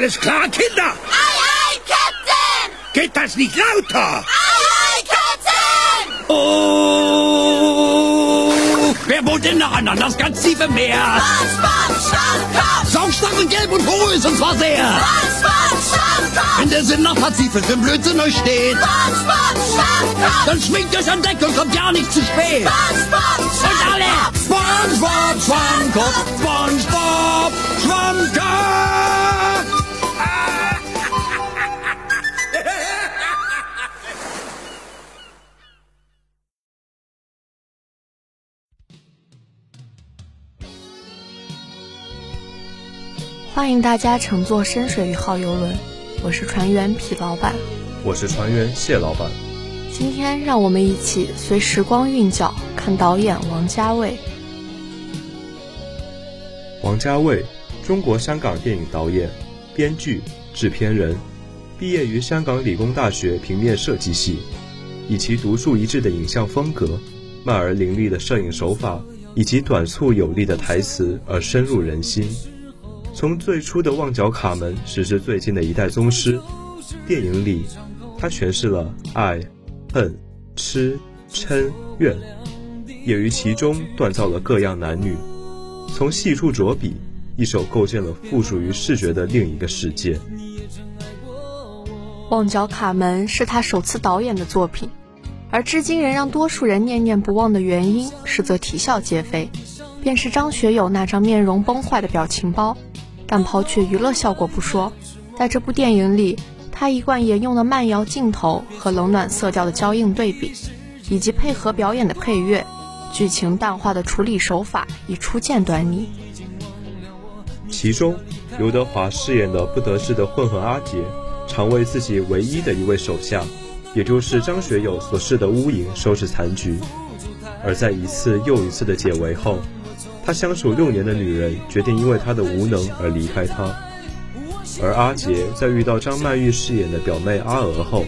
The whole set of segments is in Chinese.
Alles klar, Kinder? Ei, ei, Captain! Geht das nicht lauter? Ei, ei, Captain! Oh! Wer wohnt denn noch an das ganz tiefe Meer? SpongeBob! Saumstark und gelb und hohl ist und zwar sehr. SpongeBob Schwammkopf! Wenn der Sinn nach Pazifik im Blödsinn euch steht, SpongeBob Schwammkopf! dann schwingt euch an Deck und kommt ja nicht zu spät. SpongeBob Und alle! SpongeBob Schwammkopf, SpongeBob Schwammkopf! 欢迎大家乘坐深水鱼号游轮，我是船员痞老板。我是船员谢老板。今天让我们一起随时光韵脚看导演王家卫。王家卫，中国香港电影导演、编剧、制片人，毕业于香港理工大学平面设计系，以其独树一帜的影像风格、慢而凌厉的摄影手法以及短促有力的台词而深入人心。从最初的《旺角卡门》时至最近的一代宗师，电影里，他诠释了爱、恨、痴、嗔、怨，也于其中锻造了各样男女。从细处着笔，一手构建了附属于视觉的另一个世界。《旺角卡门》是他首次导演的作品，而至今仍让多数人念念不忘的原因，实则啼笑皆非，便是张学友那张面容崩坏的表情包。但抛却娱乐效果不说，在这部电影里，他一贯沿用的慢摇镜头和冷暖色调的交映对比，以及配合表演的配乐，剧情淡化的处理手法已初见端倪。其中，刘德华饰演的不得志的混混阿杰，常为自己唯一的一位手下，也就是张学友所饰的乌蝇收拾残局。而在一次又一次的解围后，他相处六年的女人决定因为他的无能而离开他。而阿杰在遇到张曼玉饰演的表妹阿娥后，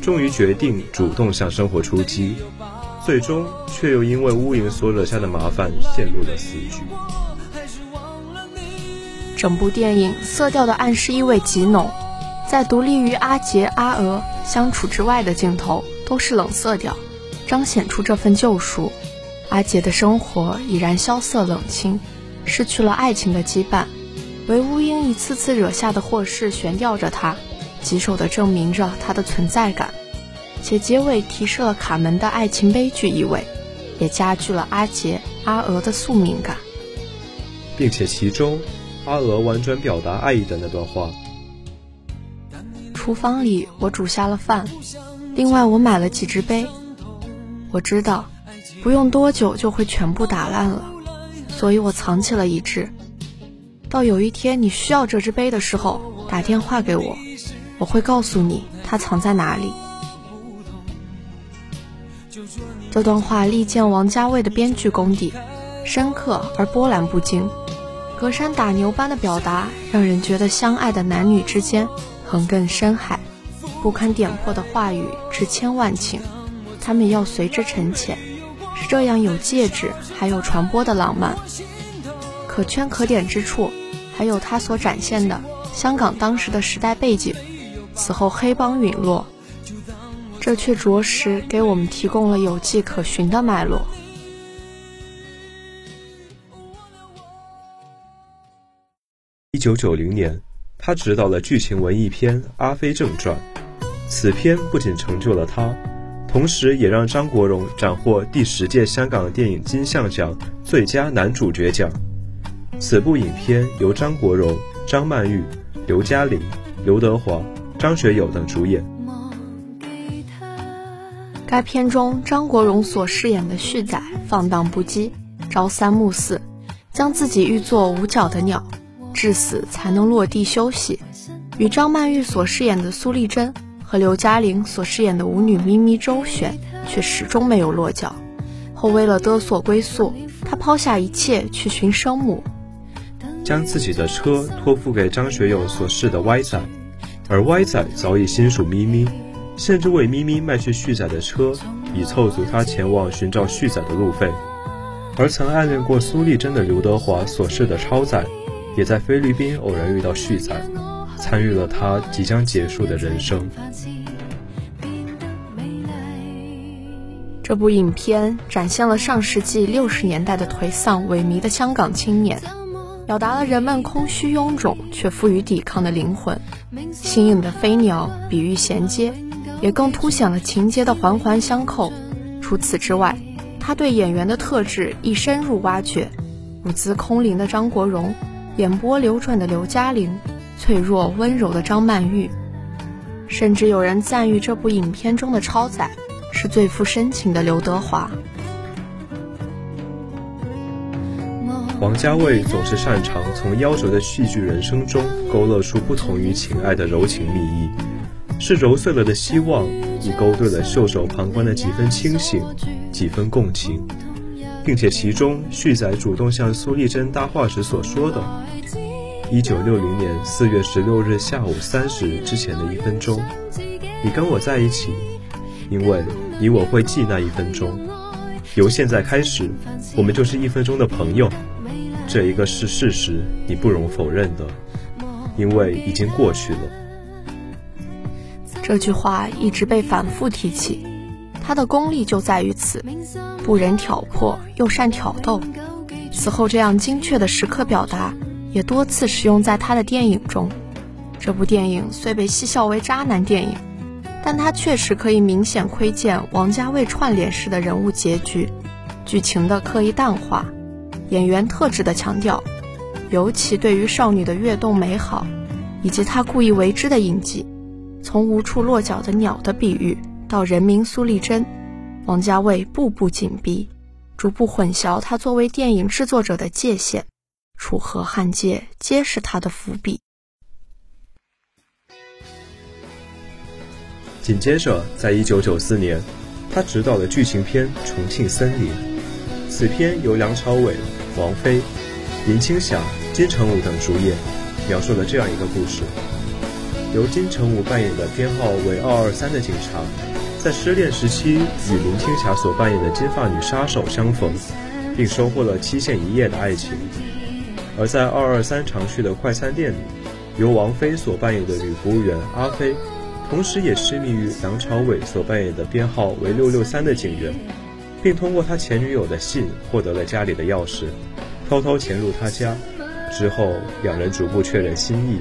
终于决定主动向生活出击，最终却又因为乌蝇所惹下的麻烦陷入了死局。整部电影色调的暗示意味极浓，在独立于阿杰、阿娥相处之外的镜头都是冷色调，彰显出这份救赎。阿杰的生活已然萧瑟冷清，失去了爱情的羁绊，唯乌鹰一次次惹下的祸事悬吊着他，棘手的证明着他的存在感。且结尾提示了卡门的爱情悲剧意味，也加剧了阿杰、阿娥的宿命感，并且其中。阿娥婉转表达爱意的那段话。厨房里我煮下了饭，另外我买了几只杯。我知道，不用多久就会全部打烂了，所以我藏起了一只。到有一天你需要这只杯的时候，打电话给我，我会告诉你它藏在哪里。这段话力荐王家卫的编剧功底，深刻而波澜不惊。隔山打牛般的表达，让人觉得相爱的男女之间横亘深海，不堪点破的话语值千万顷，他们要随之沉潜，是这样有戒指还有传播的浪漫。可圈可点之处，还有他所展现的香港当时的时代背景，此后黑帮陨落，这却着实给我们提供了有迹可循的脉络。一九九零年，他执导了剧情文艺片《阿飞正传》，此片不仅成就了他，同时也让张国荣斩获第十届香港电影金像奖最佳男主角奖。此部影片由张国荣、张曼玉、刘嘉玲、刘德华、张学友等主演。该片中，张国荣所饰演的旭仔放荡不羁，朝三暮四，将自己誉作五脚的鸟。至死才能落地休息，与张曼玉所饰演的苏丽珍和刘嘉玲所饰演的舞女咪咪周旋，却始终没有落脚。后为了得所归宿，他抛下一切去寻生母，将自己的车托付给张学友所饰的歪仔，而歪仔早已心属咪咪，甚至为咪咪卖去旭仔的车，以凑足他前往寻找旭仔的路费。而曾暗恋过苏丽珍的刘德华所饰的超仔。也在菲律宾偶然遇到旭仔，参与了他即将结束的人生。这部影片展现了上世纪六十年代的颓丧萎靡的香港青年，表达了人们空虚臃肿却富于抵抗的灵魂。新颖的飞鸟比喻衔接，也更凸显了情节的环环相扣。除此之外，他对演员的特质亦深入挖掘，舞姿空灵的张国荣，眼波流转的刘嘉玲，脆弱温柔的张曼玉，甚至有人赞誉这部影片中的超载。是最富深情的刘德华。王家卫总是擅长从夭折的戏剧人生中勾勒出不同于情爱的柔情蜜意，是揉碎了的希望，亦勾兑了袖手旁观的几分清醒，几分共情，并且其中旭仔主动向苏丽珍搭话时所说的：“一九六零年四月十六日下午三时之前的一分钟，你跟我在一起，因为。”你我会记那一分钟，由现在开始，我们就是一分钟的朋友。这一个是事实，你不容否认的，因为已经过去了。这句话一直被反复提起，它的功力就在于此，不忍挑破，又善挑逗。此后，这样精确的时刻表达也多次使用在他的电影中。这部电影虽被戏笑为渣男电影。但他确实可以明显窥见王家卫串联式的人物结局，剧情的刻意淡化，演员特质的强调，尤其对于少女的跃动美好，以及他故意为之的印记，从无处落脚的鸟的比喻到人民苏丽珍，王家卫步步紧逼，逐步混淆他作为电影制作者的界限，楚河汉界皆是他的伏笔。紧接着，在一九九四年，他执导了剧情片《重庆森林》。此片由梁朝伟、王菲、林青霞、金城武等主演，描述了这样一个故事：由金城武扮演的编号为二二三的警察，在失恋时期与林青霞所扮演的金发女杀手相逢，并收获了期限一夜的爱情；而在二二三常去的快餐店里，由王菲所扮演的女服务员阿飞。同时，也痴迷于梁朝伟所扮演的编号为六六三的警员，并通过他前女友的信获得了家里的钥匙，偷偷潜入他家。之后，两人逐步确认心意。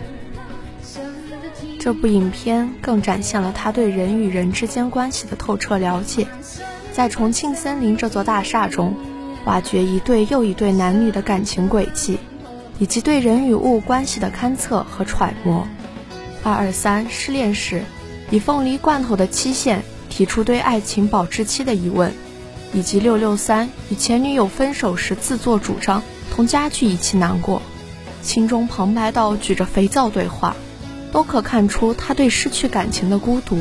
这部影片更展现了他对人与人之间关系的透彻了解，在重庆森林这座大厦中，挖掘一对又一对男女的感情轨迹，以及对人与物关系的勘测和揣摩。二二三失恋时，以凤梨罐头的期限提出对爱情保质期的疑问，以及六六三与前女友分手时自作主张同家具一起难过，心中旁白到举着肥皂对话，都可看出他对失去感情的孤独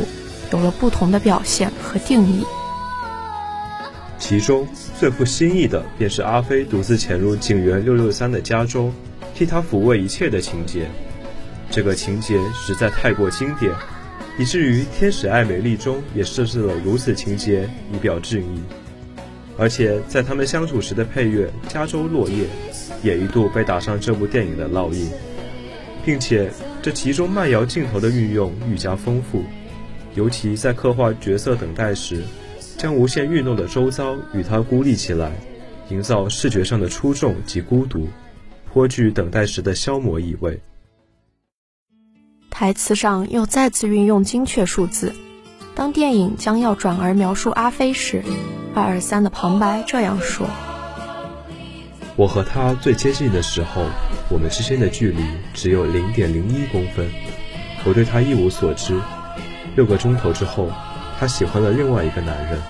有了不同的表现和定义。其中最富新意的便是阿飞独自潜入警员六六三的家中，替他抚慰一切的情节。这个情节实在太过经典，以至于《天使爱美丽》中也设置了如此情节以表致意。而且在他们相处时的配乐《加州落叶》也一度被打上这部电影的烙印，并且这其中慢摇镜头的运用愈加丰富，尤其在刻画角色等待时，将无限运动的周遭与他孤立起来，营造视觉上的出众及孤独，颇具等待时的消磨意味。台词上又再次运用精确数字。当电影将要转而描述阿飞时，二二三的旁白这样说：“我和他最接近的时候，我们之间的距离只有零点零一公分。我对他一无所知。六个钟头之后，他喜欢了另外一个男人。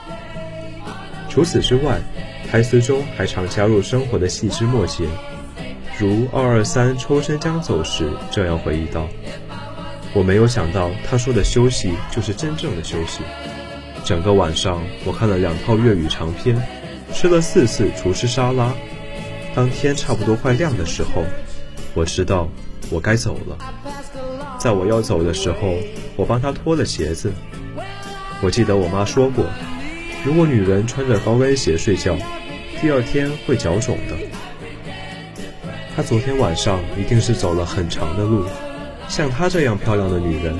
除此之外，台词中还常加入生活的细枝末节，如二二三抽身将走时这样回忆道。”我没有想到，他说的休息就是真正的休息。整个晚上，我看了两套粤语长片，吃了四次厨师沙拉。当天差不多快亮的时候，我知道我该走了。在我要走的时候，我帮他脱了鞋子。我记得我妈说过，如果女人穿着高跟鞋睡觉，第二天会脚肿的。她昨天晚上一定是走了很长的路。像她这样漂亮的女人，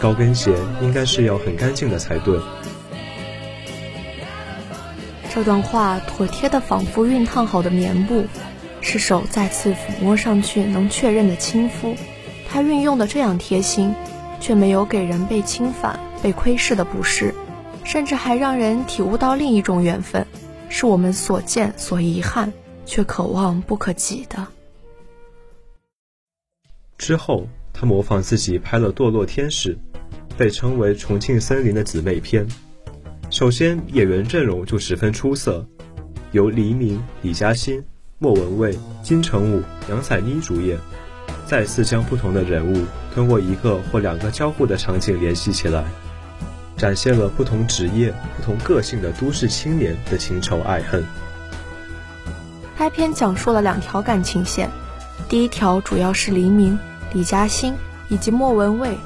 高跟鞋应该是要很干净的才对。这段话妥帖的仿佛熨烫好的棉布，是手再次抚摸上去能确认的亲肤。他运用的这样贴心，却没有给人被侵犯、被窥视的不适，甚至还让人体悟到另一种缘分，是我们所见所遗憾，却可望不可及的。之后，他模仿自己拍了《堕落天使》，被称为重庆森林的姊妹篇。首先，演员阵容就十分出色，由黎明、李嘉欣、莫文蔚、金城武、杨采妮主演。再次将不同的人物通过一个或两个交互的场景联系起来，展现了不同职业、不同个性的都市青年的情仇爱恨。该片讲述了两条感情线，第一条主要是黎明、李嘉欣以及莫文蔚。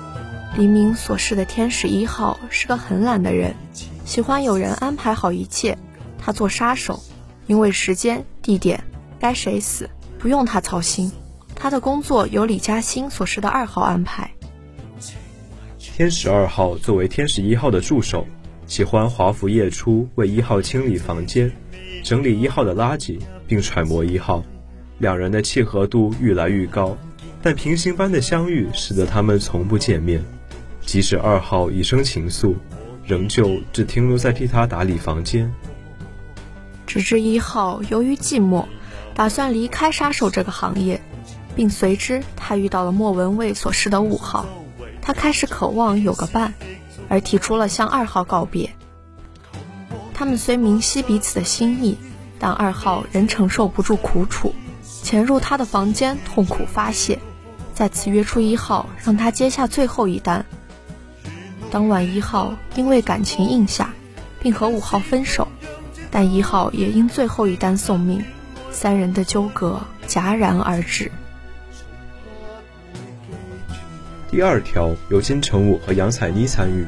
黎明所饰的天使一号是个很懒的人，喜欢有人安排好一切，他做杀手，因为时间、地点该谁死不用他操心。他的工作由李嘉欣所饰的二号安排。天使二号作为天使一号的助手，喜欢华服夜出为一号清理房间、整理一号的垃圾，并揣摩一号。两人的契合度愈来愈高，但平行般的相遇使得他们从不见面。即使二号已生情愫，仍旧只停留在替他打理房间。直至一号由于寂寞，打算离开杀手这个行业。并随之，他遇到了莫文蔚所示的五号，他开始渴望有个伴，而提出了向二号告别。他们虽明晰彼此的心意，但二号仍承受不住苦楚，潜入他的房间痛苦发泄，再次约出一号，让他接下最后一单。当晚，一号因为感情硬下，并和五号分手，但一号也因最后一单送命，三人的纠葛戛然而止。第二条由金城武和杨采妮参与，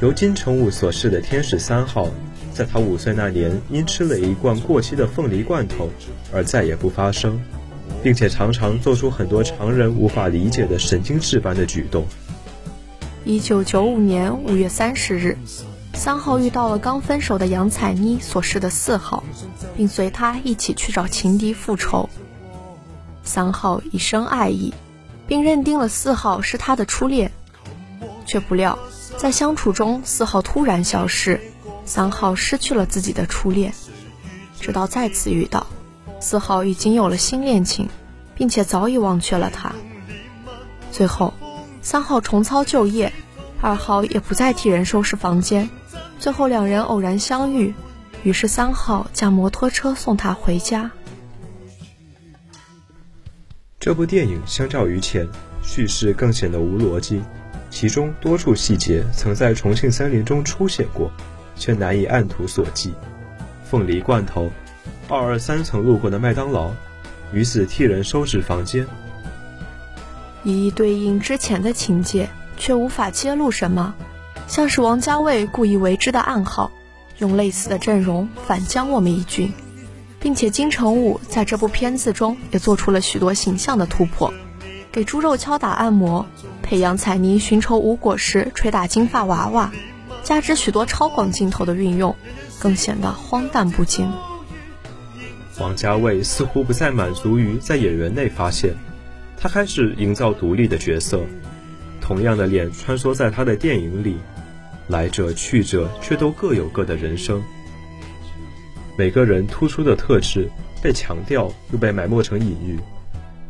由金城武所饰的天使三号，在他五岁那年因吃了一罐过期的凤梨罐头而再也不发声，并且常常做出很多常人无法理解的神经质般的举动。一九九五年五月三十日，三号遇到了刚分手的杨采妮所饰的四号，并随他一起去找情敌复仇。三号一生爱意。并认定了四号是他的初恋，却不料在相处中，四号突然消失，三号失去了自己的初恋。直到再次遇到，四号已经有了新恋情，并且早已忘却了他。最后，三号重操旧业，二号也不再替人收拾房间。最后两人偶然相遇，于是三号驾摩托车送他回家。这部电影相较于前，叙事更显得无逻辑，其中多处细节曾在重庆森林中出现过，却难以按图索骥。凤梨罐头，二二三层路过的麦当劳，女子替人收拾房间，一一对应之前的情节，却无法揭露什么，像是王家卫故意为之的暗号，用类似的阵容反将我们一军。并且金城武在这部片子中也做出了许多形象的突破，给猪肉敲打按摩，培养彩妮寻仇无果时捶打金发娃娃，加之许多超广镜头的运用，更显得荒诞不经。王家卫似乎不再满足于在演员内发现，他开始营造独立的角色，同样的脸穿梭在他的电影里，来者去者却都各有各的人生。每个人突出的特质被强调又被埋没成隐喻，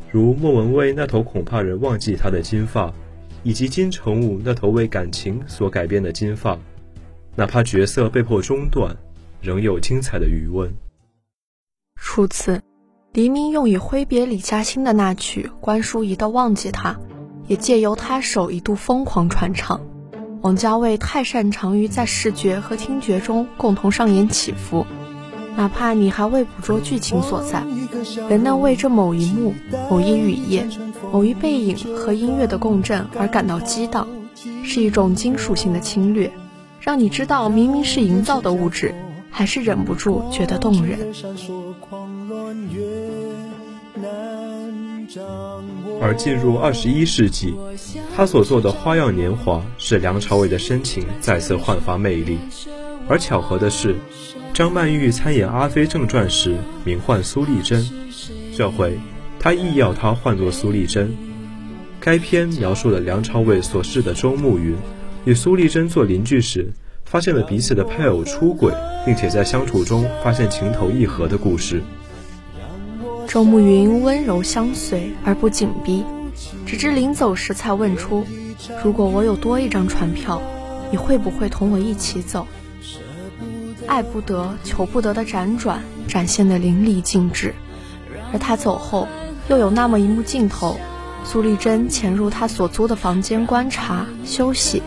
如莫文蔚那头恐怕人忘记她的金发，以及金城武那头为感情所改变的金发，哪怕角色被迫中断，仍有精彩的余温。初次，黎明用以挥别李嘉欣的那曲关淑怡的《忘记他》，也借由他手一度疯狂传唱。王家卫太擅长于在视觉和听觉中共同上演起伏。哪怕你还未捕捉剧情所在，仍能为这某一幕、某一雨夜、某一背影和音乐的共振而感到激荡，是一种金属性的侵略，让你知道明明是营造的物质，还是忍不住觉得动人。而进入二十一世纪，他所做的《花样年华》使梁朝伟的深情再次焕发魅力。而巧合的是，张曼玉参演《阿飞正传》时名唤苏丽珍，这回他亦要她换作苏丽珍。该片描述了梁朝伟所饰的周慕云与苏丽珍做邻居时，发现了彼此的配偶出轨，并且在相处中发现情投意合的故事。周慕云温柔相随而不紧逼，直至临走时才问出：“如果我有多一张船票，你会不会同我一起走？”爱不得、求不得的辗转展现得淋漓尽致。而他走后，又有那么一幕镜头：苏丽珍潜入他所租的房间观察、休息，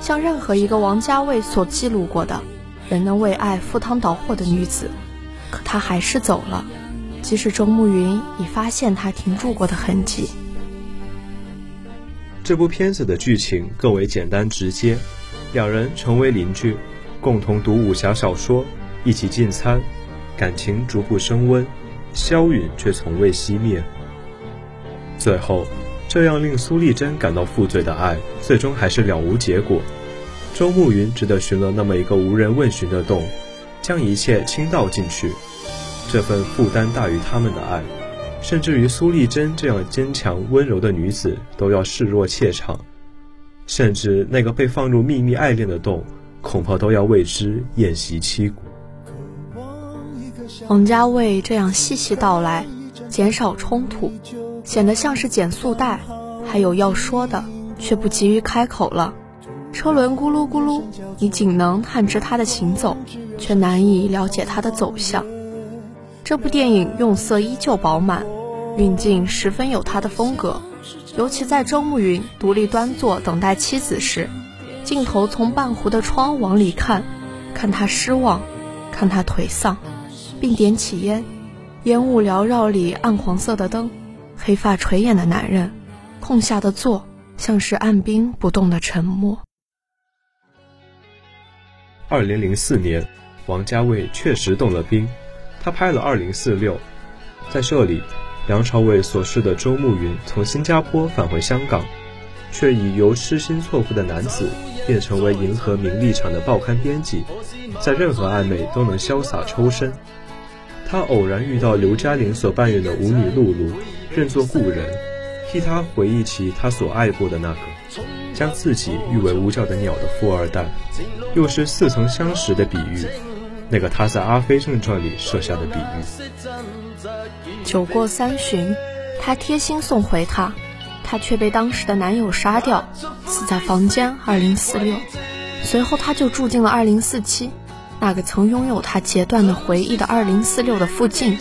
像任何一个王家卫所记录过的，人能为爱赴汤蹈火的女子。可她还是走了。即使周慕云已发现他停住过的痕迹，这部片子的剧情更为简单直接，两人成为邻居，共同读武侠小说，一起进餐，感情逐步升温，萧允却从未熄灭。最后，这样令苏丽珍感到负罪的爱，最终还是了无结果。周慕云只得寻了那么一个无人问询的洞，将一切倾倒进去。这份负担大于他们的爱，甚至于苏丽珍这样坚强温柔的女子都要示弱怯场，甚至那个被放入秘密爱恋的洞，恐怕都要为之偃息凄骨。王家卫这样细细道来，减少冲突，显得像是减速带，还有要说的，却不急于开口了。车轮咕噜咕噜，你仅能探知它的行走，却难以了解它的走向。这部电影用色依旧饱满，运镜十分有他的风格。尤其在周慕云独立端坐等待妻子时，镜头从半弧的窗往里看，看他失望，看他颓丧，并点起烟。烟雾缭绕里，暗黄色的灯，黑发垂眼的男人，空下的座，像是按兵不动的沉默。二零零四年，王家卫确实动了兵。他拍了《二零四六》，在这里，梁朝伟所饰的周慕云从新加坡返回香港，却以由痴心错付的男子变成为迎合名利场的报刊编辑，在任何暧昧都能潇洒抽身。他偶然遇到刘嘉玲所扮演的舞女露露，认作故人，替她回忆起他所爱过的那个，将自己誉为无角的鸟的富二代，又是似曾相识的比喻。那个他在《阿飞正传》里设下的比喻。酒过三巡，他贴心送回她，她却被当时的男友杀掉，死在房间二零四六。随后，她就住进了二零四七，那个曾拥有她截断的回忆的二零四六的附近。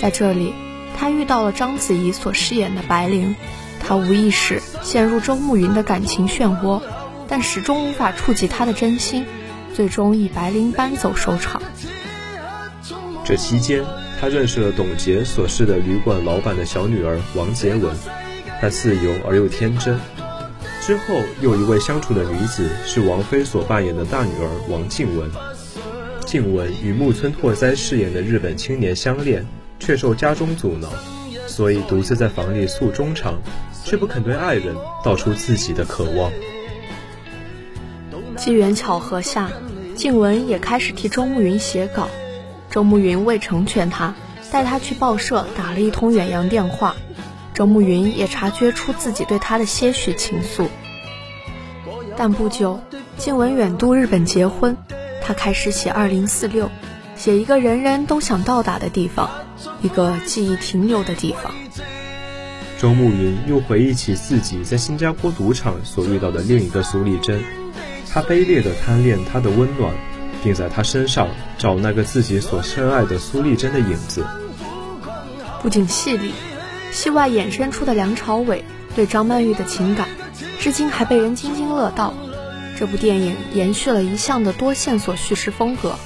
在这里，她遇到了章子怡所饰演的白灵，她无意识陷入周慕云的感情漩涡，但始终无法触及他的真心。最终以白灵搬走收场。这期间，他认识了董洁所饰的旅馆老板的小女儿王洁文，她自由而又天真。之后，又一位相处的女子是王菲所扮演的大女儿王静雯。静雯与木村拓哉饰演的日本青年相恋，却受家中阻挠，所以独自在房里诉衷肠，却不肯对爱人道出自己的渴望。机缘巧合下，静雯也开始替周慕云写稿。周慕云未成全她，带她去报社打了一通远洋电话。周慕云也察觉出自己对他的些许情愫。但不久，静雯远渡日本结婚，他开始写《二零四六》，写一个人人都想到达的地方，一个记忆停留的地方。周慕云又回忆起自己在新加坡赌场所遇到的另一个苏丽珍。她卑劣地贪恋她的温暖，并在她身上找那个自己所深爱的苏丽珍的影子。不仅戏里，戏外衍生出的梁朝伟对张曼玉的情感，至今还被人津津乐道。这部电影延续了一向的多线索叙事风格，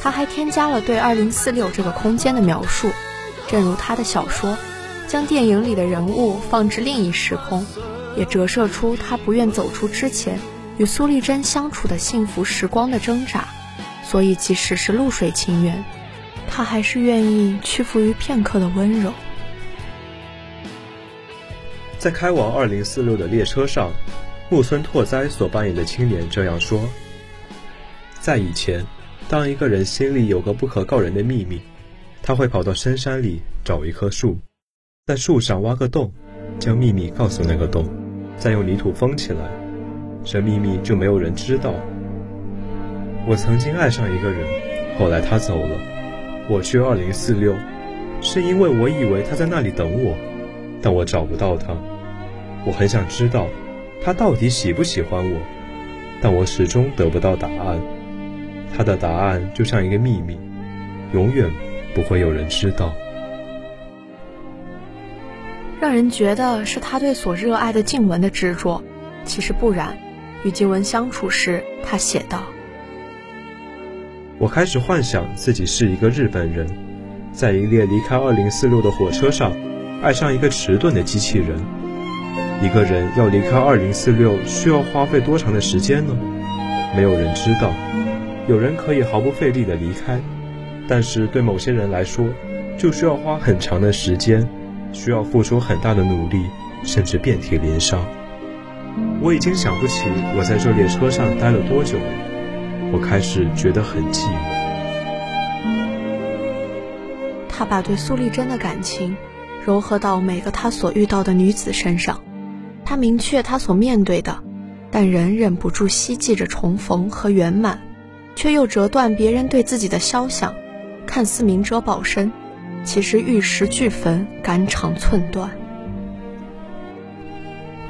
他还添加了对二零四六这个空间的描述，正如他的小说，将电影里的人物放置另一时空，也折射出他不愿走出之前。与苏丽珍相处的幸福时光的挣扎，所以即使是露水情缘，他还是愿意屈服于片刻的温柔。在开往二零四六的列车上，木村拓哉所扮演的青年这样说：“在以前，当一个人心里有个不可告人的秘密，他会跑到深山里找一棵树，在树上挖个洞，将秘密告诉那个洞，再用泥土封起来，这秘密就没有人知道。我曾经爱上一个人，后来他走了，我去二零四六，是因为我以为他在那里等我。”但我找不到他，我很想知道他到底喜不喜欢我，但我始终得不到答案。他的答案就像一个秘密，永远不会有人知道。让人觉得是他对所热爱的静文的执着，其实不然。与静文相处时，他写道：“我开始幻想自己是一个日本人，在一列离开二零四六的火车上。”爱上一个迟钝的机器人，一个人要离开二零四六需要花费多长的时间呢？没有人知道。有人可以毫不费力地离开，但是对某些人来说，就需要花很长的时间，需要付出很大的努力，甚至遍体鳞伤。我已经想不起我在这列车上待了多久了，我开始觉得很寂寞。他把对苏丽珍的感情。柔和到每个他所遇到的女子身上，他明确他所面对的，但仍忍不住希冀着重逢和圆满，却又折断别人对自己的肖想。看似明哲保身，其实玉石俱焚，肝肠寸断。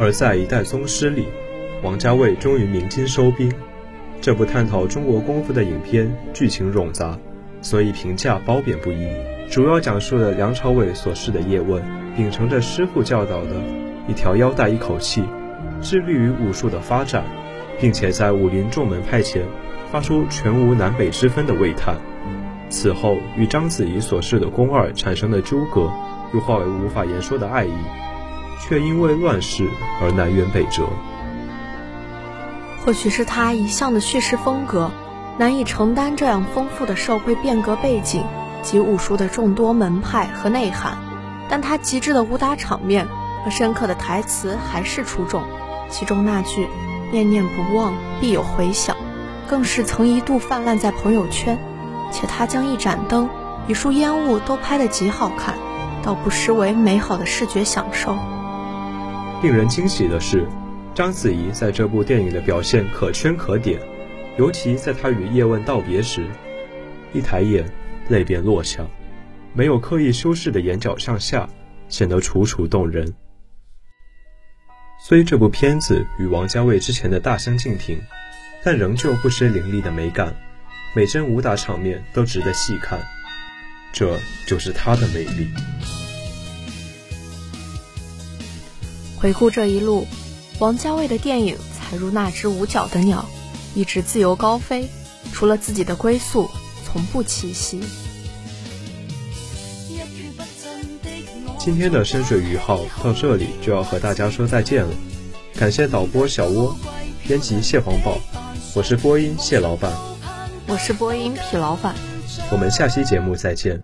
而在一代宗师里，王家卫终于鸣金收兵。这部探讨中国功夫的影片剧情冗杂，所以评价褒贬不一。主要讲述了梁朝伟所饰的叶问，秉承着师傅教导的一条腰带一口气，致力于武术的发展，并且在武林众门派前发出全无南北之分的喟叹。此后与章子怡所饰的宫二产生的纠葛，又化为无法言说的爱意，却因为乱世而南辕北辙。或许是他一向的叙事风格难以承担这样丰富的社会变革背景。及武术的众多门派和内涵，但他极致的武打场面和深刻的台词还是出众。其中那句“念念不忘，必有回响”，更是曾一度泛滥在朋友圈。且他将一盏灯、一束烟雾都拍得极好看，倒不失为美好的视觉享受。令人惊喜的是，章子怡在这部电影的表现可圈可点，尤其在她与叶问道别时，一抬眼。泪便落下，没有刻意修饰的眼角向下，显得楚楚动人。虽这部片子与王家卫之前的大相径庭，但仍旧不失凌厉的美感，每帧武打场面都值得细看，这就是他的魅力。回顾这一路，王家卫的电影才如那只无脚的鸟，一直自由高飞，除了自己的归宿。从不栖息。今天的深水鱼号到这里就要和大家说再见了，感谢导播小窝，编辑蟹黄堡，我是播音蟹老板，我是播音痞老板，我们下期节目再见。